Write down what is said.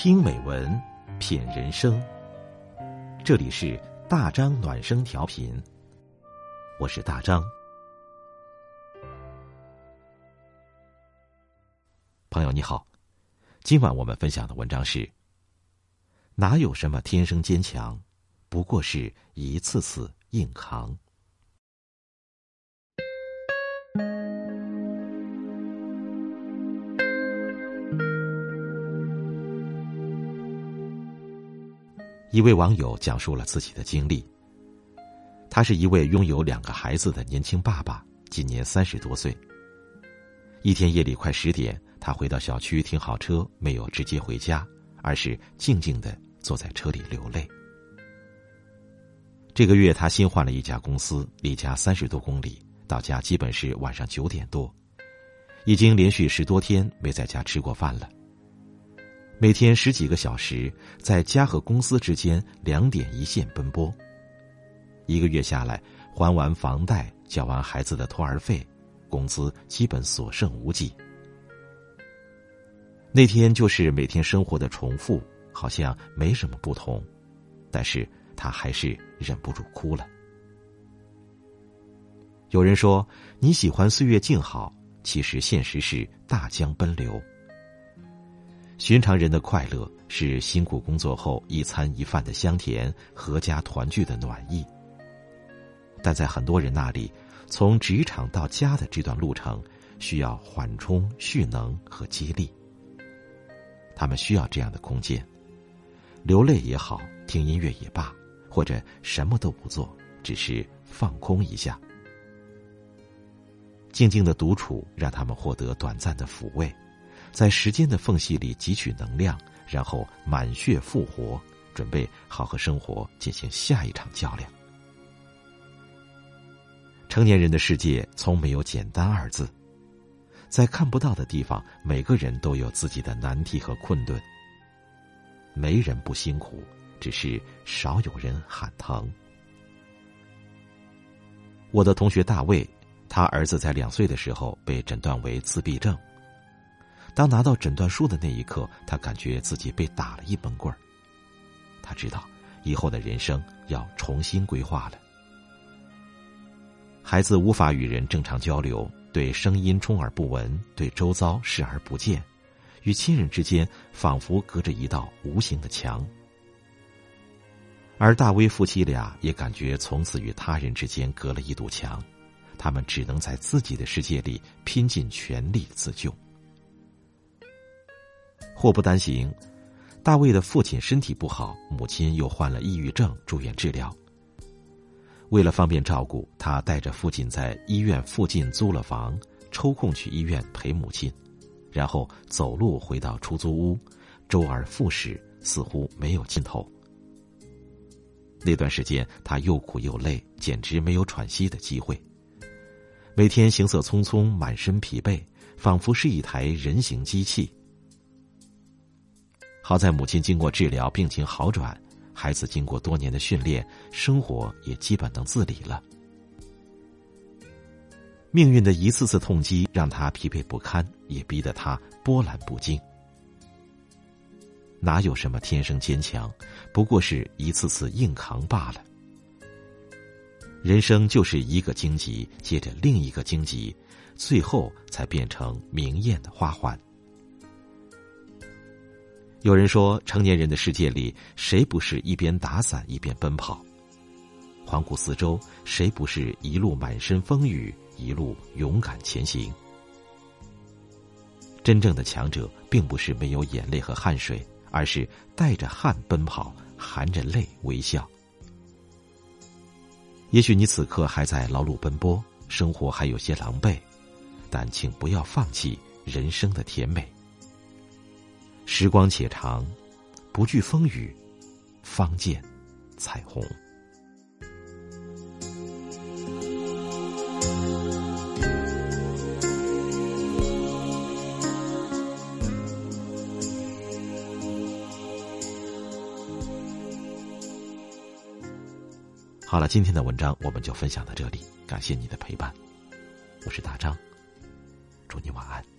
听美文，品人生。这里是大张暖声调频，我是大张。朋友你好，今晚我们分享的文章是：哪有什么天生坚强，不过是一次次硬扛。一位网友讲述了自己的经历。他是一位拥有两个孩子的年轻爸爸，今年三十多岁。一天夜里快十点，他回到小区停好车，没有直接回家，而是静静的坐在车里流泪。这个月他新换了一家公司，离家三十多公里，到家基本是晚上九点多，已经连续十多天没在家吃过饭了。每天十几个小时，在家和公司之间两点一线奔波。一个月下来，还完房贷，交完孩子的托儿费，工资基本所剩无几。那天就是每天生活的重复，好像没什么不同，但是他还是忍不住哭了。有人说你喜欢岁月静好，其实现实是大江奔流。寻常人的快乐是辛苦工作后一餐一饭的香甜，阖家团聚的暖意。但在很多人那里，从职场到家的这段路程，需要缓冲、蓄能和激励。他们需要这样的空间，流泪也好，听音乐也罢，或者什么都不做，只是放空一下，静静的独处，让他们获得短暂的抚慰。在时间的缝隙里汲取能量，然后满血复活，准备好和生活进行下一场较量。成年人的世界从没有简单二字，在看不到的地方，每个人都有自己的难题和困顿。没人不辛苦，只是少有人喊疼。我的同学大卫，他儿子在两岁的时候被诊断为自闭症。当拿到诊断书的那一刻，他感觉自己被打了一闷棍儿。他知道以后的人生要重新规划了。孩子无法与人正常交流，对声音充耳不闻，对周遭视而不见，与亲人之间仿佛隔着一道无形的墙。而大威夫妻俩也感觉从此与他人之间隔了一堵墙，他们只能在自己的世界里拼尽全力自救。祸不单行，大卫的父亲身体不好，母亲又患了抑郁症，住院治疗。为了方便照顾，他带着父亲在医院附近租了房，抽空去医院陪母亲，然后走路回到出租屋，周而复始，似乎没有尽头。那段时间，他又苦又累，简直没有喘息的机会。每天行色匆匆，满身疲惫，仿佛是一台人形机器。好在母亲经过治疗，病情好转；孩子经过多年的训练，生活也基本能自理了。命运的一次次痛击让他疲惫不堪，也逼得他波澜不惊。哪有什么天生坚强，不过是一次次硬扛罢了。人生就是一个荆棘接着另一个荆棘，最后才变成明艳的花环。有人说，成年人的世界里，谁不是一边打伞一边奔跑？环顾四周，谁不是一路满身风雨，一路勇敢前行？真正的强者，并不是没有眼泪和汗水，而是带着汗奔跑，含着泪微笑。也许你此刻还在劳碌奔波，生活还有些狼狈，但请不要放弃人生的甜美。时光且长，不惧风雨，方见彩虹。好了，今天的文章我们就分享到这里，感谢你的陪伴，我是大张，祝你晚安。